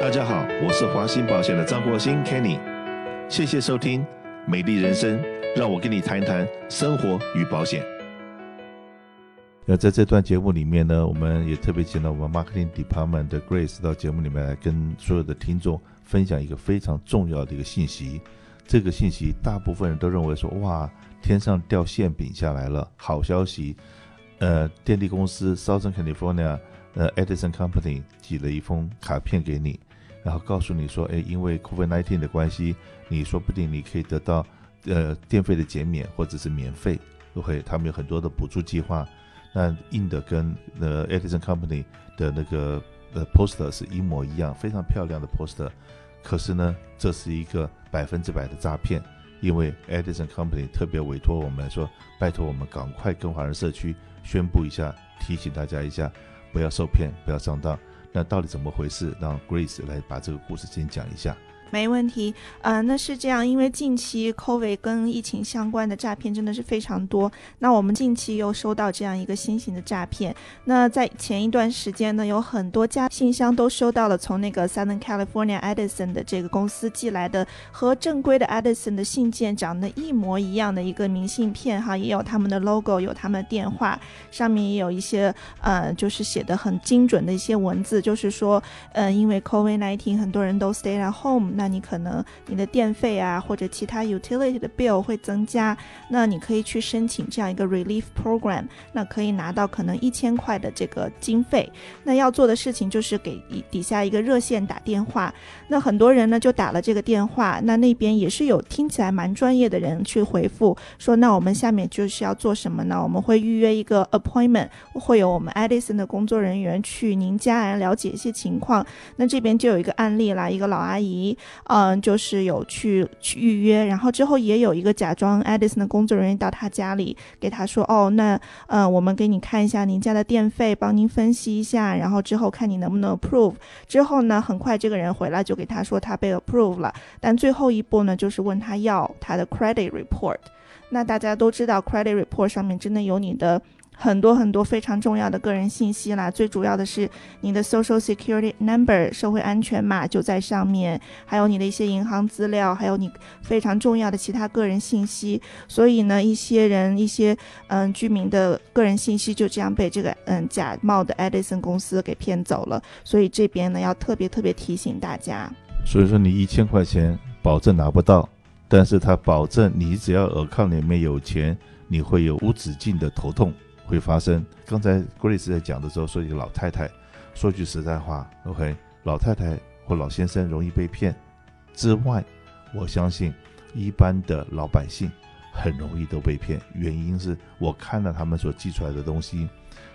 大家好，我是华兴保险的张国兴 Kenny，谢谢收听美丽人生，让我跟你谈一谈生活与保险。那在这段节目里面呢，我们也特别请到我们 Marketing Department 的 Grace 到节目里面来跟所有的听众分享一个非常重要的一个信息。这个信息大部分人都认为说，哇，天上掉馅饼下来了，好消息。呃，电力公司 Southern California 呃 Edison Company 寄了一封卡片给你，然后告诉你说，哎，因为 COVID-19 的关系，你说不定你可以得到呃电费的减免或者是免费，都会他们有很多的补助计划。那印的跟呃 Edison Company 的那个呃 poster 是一模一样，非常漂亮的 poster。可是呢，这是一个百分之百的诈骗，因为 Edison Company 特别委托我们说，拜托我们赶快跟华人社区宣布一下，提醒大家一下，不要受骗，不要上当。那到底怎么回事？让 Grace 来把这个故事先讲一下。没问题，呃，那是这样，因为近期 COVID 跟疫情相关的诈骗真的是非常多。那我们近期又收到这样一个新型的诈骗。那在前一段时间呢，有很多家信箱都收到了从那个 Southern California Edison 的这个公司寄来的和正规的 Edison 的信件长得一模一样的一个明信片，哈，也有他们的 logo，有他们的电话，上面也有一些呃，就是写的很精准的一些文字，就是说，呃，因为 COVID-19 很多人都 stay at home。那你可能你的电费啊，或者其他 utility 的 bill 会增加，那你可以去申请这样一个 relief program，那可以拿到可能一千块的这个经费。那要做的事情就是给底下一个热线打电话，那很多人呢就打了这个电话，那那边也是有听起来蛮专业的人去回复说，那我们下面就是要做什么呢？我们会预约一个 appointment，会有我们 Edison 的工作人员去您家来了解一些情况。那这边就有一个案例啦，一个老阿姨。嗯，就是有去去预约，然后之后也有一个假装 Edison 的工作人员到他家里，给他说，哦，那嗯，我们给你看一下您家的电费，帮您分析一下，然后之后看你能不能 approve。之后呢，很快这个人回来就给他说他被 approve 了，但最后一步呢，就是问他要他的 credit report。那大家都知道 credit report 上面真的有你的。很多很多非常重要的个人信息啦，最主要的是你的 Social Security Number 社会安全码就在上面，还有你的一些银行资料，还有你非常重要的其他个人信息。所以呢，一些人一些嗯居民的个人信息就这样被这个嗯假冒的 Edison 公司给骗走了。所以这边呢要特别特别提醒大家。所以说你一千块钱保证拿不到，但是他保证你只要耳抗里面有钱，你会有无止境的头痛。会发生。刚才 Grace 在讲的时候说，一个老太太说句实在话，OK，老太太或老先生容易被骗之外，我相信一般的老百姓很容易都被骗。原因是我看了他们所寄出来的东西，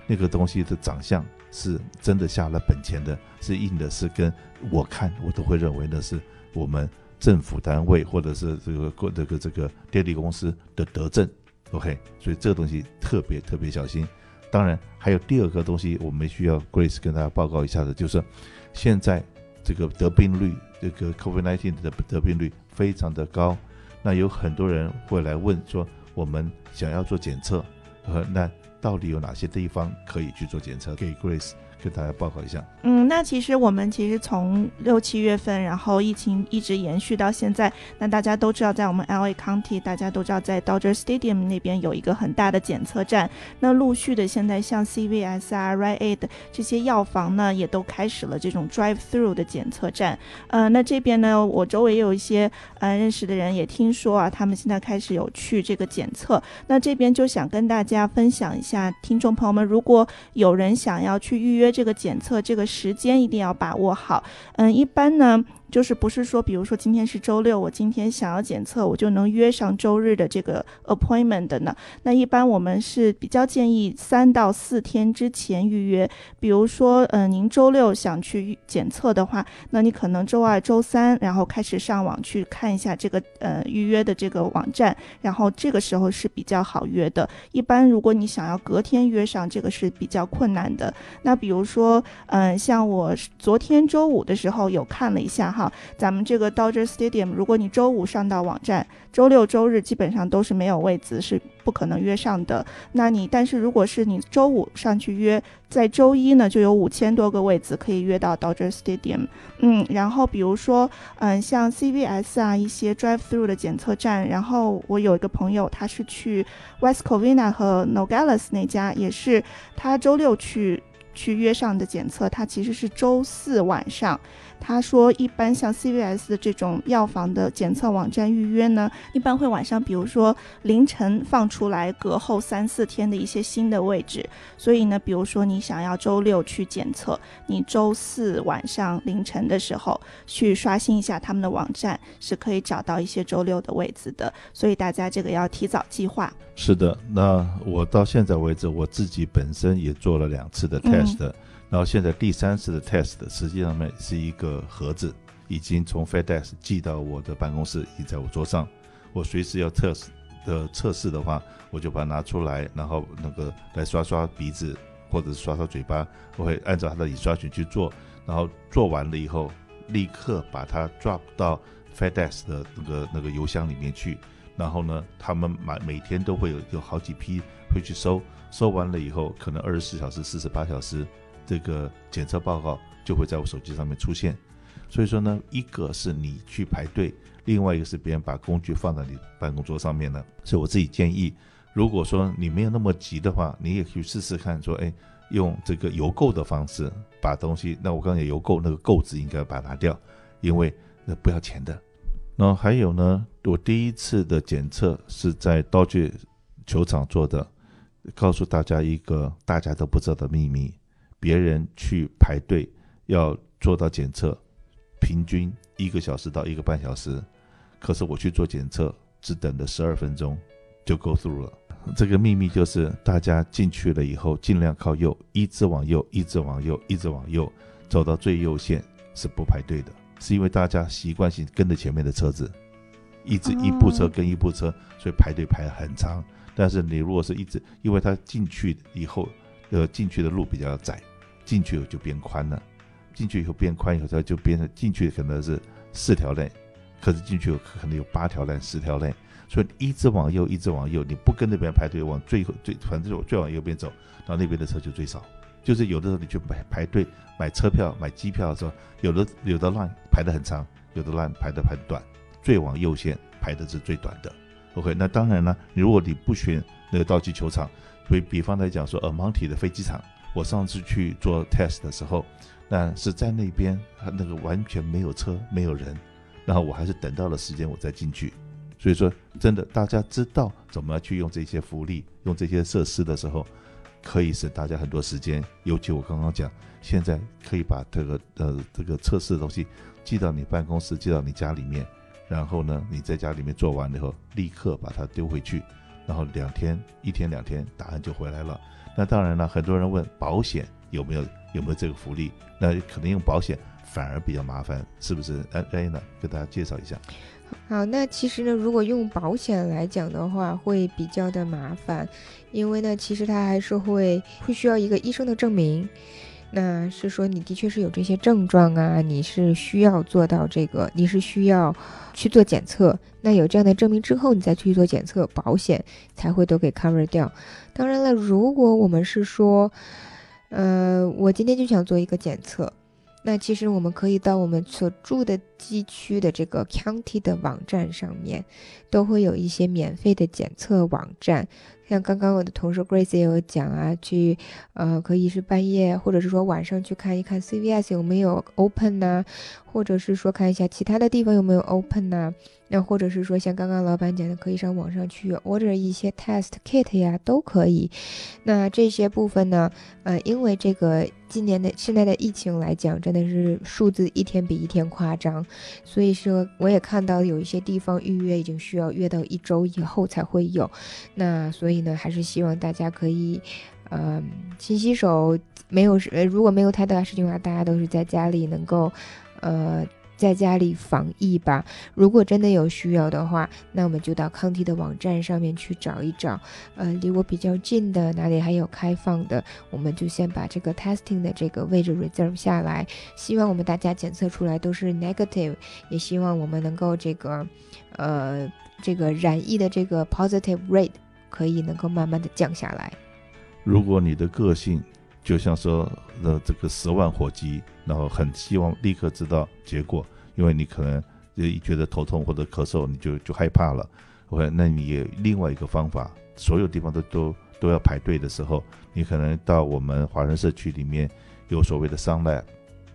那个东西的长相是真的下了本钱的，是印的，是跟我看我都会认为那是我们政府单位或者是这个这个这个电力公司的德政。OK，所以这个东西特别特别小心。当然，还有第二个东西，我们需要 Grace 跟大家报告一下的，就是现在这个得病率，这个 COVID-19 的得病率非常的高。那有很多人会来问说，我们想要做检测，呃那到底有哪些地方可以去做检测？给 Grace。给大家报告一下。嗯，那其实我们其实从六七月份，然后疫情一直延续到现在。那大家都知道，在我们 LA County，大家都知道在 Dodger Stadium 那边有一个很大的检测站。那陆续的，现在像 CVS 啊、R I Aid 这些药房呢，也都开始了这种 Drive Through 的检测站。呃，那这边呢，我周围也有一些呃认识的人也听说啊，他们现在开始有去这个检测。那这边就想跟大家分享一下，听众朋友们，如果有人想要去预约。这个检测这个时间一定要把握好。嗯，一般呢。就是不是说，比如说今天是周六，我今天想要检测，我就能约上周日的这个 appointment 的呢？那一般我们是比较建议三到四天之前预约。比如说，嗯、您周六想去检测的话，那你可能周二、周三，然后开始上网去看一下这个呃预约的这个网站，然后这个时候是比较好约的。一般如果你想要隔天约上，这个是比较困难的。那比如说，嗯、像我昨天周五的时候有看了一下哈。哈，咱们这个 Dodger Stadium，如果你周五上到网站，周六周日基本上都是没有位子，是不可能约上的。那你但是如果是你周五上去约，在周一呢就有五千多个位子可以约到 Dodger Stadium。嗯，然后比如说，嗯，像 CVS 啊一些 Drive Through 的检测站，然后我有一个朋友他是去 West Covina 和 Nogales 那家，也是他周六去。去约上的检测，它其实是周四晚上。他说，一般像 CVS 的这种药房的检测网站预约呢，一般会晚上，比如说凌晨放出来，隔后三四天的一些新的位置。所以呢，比如说你想要周六去检测，你周四晚上凌晨的时候去刷新一下他们的网站，是可以找到一些周六的位置的。所以大家这个要提早计划。是的，那我到现在为止，我自己本身也做了两次的 test。嗯然后现在第三次的 test 实际上面是一个盒子，已经从 FedEx 寄到我的办公室，已经在我桌上。我随时要测试的测试的话，我就把它拿出来，然后那个来刷刷鼻子或者是刷刷嘴巴，我会按照它的印刷群去做。然后做完了以后，立刻把它 drop 到 FedEx 的那个那个邮箱里面去。然后呢，他们每每天都会有有好几批会去收，收完了以后，可能二十四小时、四十八小时。这个检测报告就会在我手机上面出现，所以说呢，一个是你去排队，另外一个是别人把工具放在你办公桌上面呢。所以我自己建议，如果说你没有那么急的话，你也可以试试看，说，哎，用这个邮购的方式把东西。那我刚才邮购那个购字应该把它拿掉，因为那不要钱的。那还有呢，我第一次的检测是在道具球场做的，告诉大家一个大家都不知道的秘密。别人去排队要做到检测，平均一个小时到一个半小时，可是我去做检测只等了十二分钟就 go through 了。这个秘密就是大家进去了以后，尽量靠右，一直往右，一直往右，一直往右，走到最右线是不排队的，是因为大家习惯性跟着前面的车子，一直一部车跟一部车，所以排队排很长。但是你如果是一直，因为他进去以后，呃，进去的路比较窄。进去以后就变宽了，进去以后变宽以后，它就变成进去可能是四条链，可是进去有可能有八条链、十条链，所以一直往右，一直往右，你不跟那边排队往最后最反正就最往右边走，然后那边的车就最少。就是有的时候你去排排队买车票、买机票的时候，有的有的乱排得很长，有的乱排得很短，最往右线排的是最短的。OK，那当然呢，如果你不选那个道具球场，比比方来讲说呃蒙特的飞机场。我上次去做 test 的时候，那是在那边，那个完全没有车，没有人，然后我还是等到了时间我再进去。所以说，真的，大家知道怎么去用这些福利，用这些设施的时候，可以省大家很多时间。尤其我刚刚讲，现在可以把这个呃这个测试的东西寄到你办公室，寄到你家里面，然后呢，你在家里面做完以后，立刻把它丢回去，然后两天，一天两天，答案就回来了。那当然了，很多人问保险有没有有没有这个福利？那可能用保险反而比较麻烦，是不是？哎哎呢，给大家介绍一下。好，那其实呢，如果用保险来讲的话，会比较的麻烦，因为呢，其实它还是会会需要一个医生的证明。那是说你的确是有这些症状啊，你是需要做到这个，你是需要去做检测。那有这样的证明之后，你再去做检测，保险才会都给 cover 掉。当然了，如果我们是说，呃，我今天就想做一个检测，那其实我们可以到我们所住的机区的这个 county 的网站上面，都会有一些免费的检测网站。像刚刚我的同事 Grace 也有讲啊，去呃可以是半夜，或者是说晚上去看一看 CVS 有没有 open 呐、或者是说看一下其他的地方有没有 open 呐、那或者是说像刚刚老板讲的，可以上网上去 order 一些 test kit 呀，都可以。那这些部分呢，呃，因为这个今年的现在的疫情来讲，真的是数字一天比一天夸张，所以说我也看到有一些地方预约已经需要约到一周以后才会有，那所以。呢，还是希望大家可以，呃，勤洗手。没有，如果没有太大的事情的话，大家都是在家里能够，呃，在家里防疫吧。如果真的有需要的话，那我们就到康体的网站上面去找一找，呃，离我比较近的哪里还有开放的，我们就先把这个 testing 的这个位置 reserve 下来。希望我们大家检测出来都是 negative，也希望我们能够这个，呃，这个染疫的这个 positive rate 可以能够慢慢的降下来。如果你的个性就像说的这个十万火急，然后很希望立刻知道结果，因为你可能就一觉得头痛或者咳嗽，你就就害怕了。OK，那你也另外一个方法，所有地方都都都要排队的时候，你可能到我们华人社区里面有所谓的商脉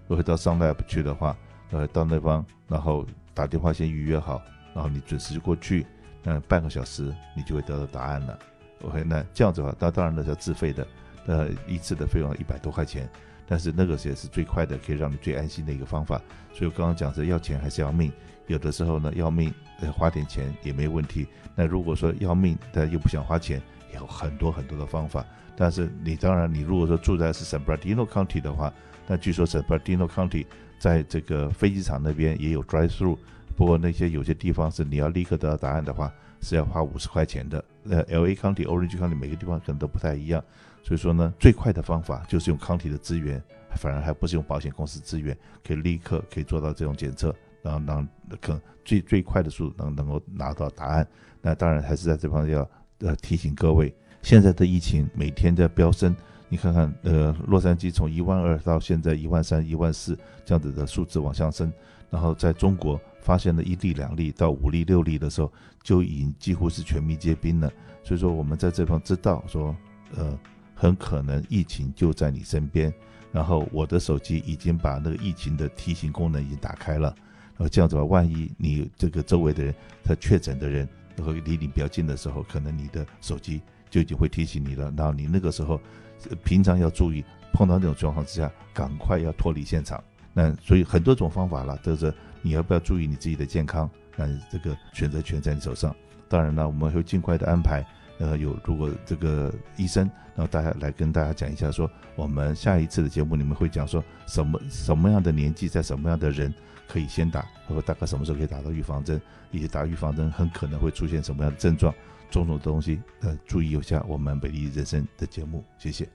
如果到 Sun Lab 去的话，呃，到那方然后打电话先预约好，然后你准时过去，那半个小时你就会得到答案了。OK，那这样子的话，那当然那是要自费的。呃，一次的费用一百多块钱，但是那个也是最快的，可以让你最安心的一个方法。所以我刚刚讲是要钱还是要命，有的时候呢要命，呃，花点钱也没问题。那如果说要命，但又不想花钱，有很多很多的方法。但是你当然，你如果说住在是 sabrina County 的话，那据说 sabrina County 在这个飞机场那边也有 drive through，不过那些有些地方是你要立刻得到答案的话，是要花五十块钱的。呃，LA County、Orange County 每个地方可能都不太一样。所以说呢，最快的方法就是用康体的资源，反而还不是用保险公司资源，可以立刻可以做到这种检测，然后让可最最快的速度能能够拿到答案。那当然还是在这方面要呃提醒各位，现在的疫情每天在飙升，你看看呃洛杉矶从一万二到现在一万三、一万四这样子的数字往上升，然后在中国发现了一例、两例到五例、六例的时候，就已经几乎是全民皆兵了。所以说我们在这方知道说呃。很可能疫情就在你身边，然后我的手机已经把那个疫情的提醒功能已经打开了，然后这样子吧，万一你这个周围的人他确诊的人，然后离你比较近的时候，可能你的手机就已经会提醒你了，然后你那个时候平常要注意，碰到那种状况之下，赶快要脱离现场。那所以很多种方法了，都是你要不要注意你自己的健康，那这个选择权在你手上。当然了，我们会尽快的安排。呃，有如果这个医生，然后大家来跟大家讲一下说，我们下一次的节目，你们会讲说什么什么样的年纪，在什么样的人可以先打，然后大概什么时候可以打到预防针，以及打预防针很可能会出现什么样的症状，种种的东西，呃，注意一下我们美丽人生的节目，谢谢。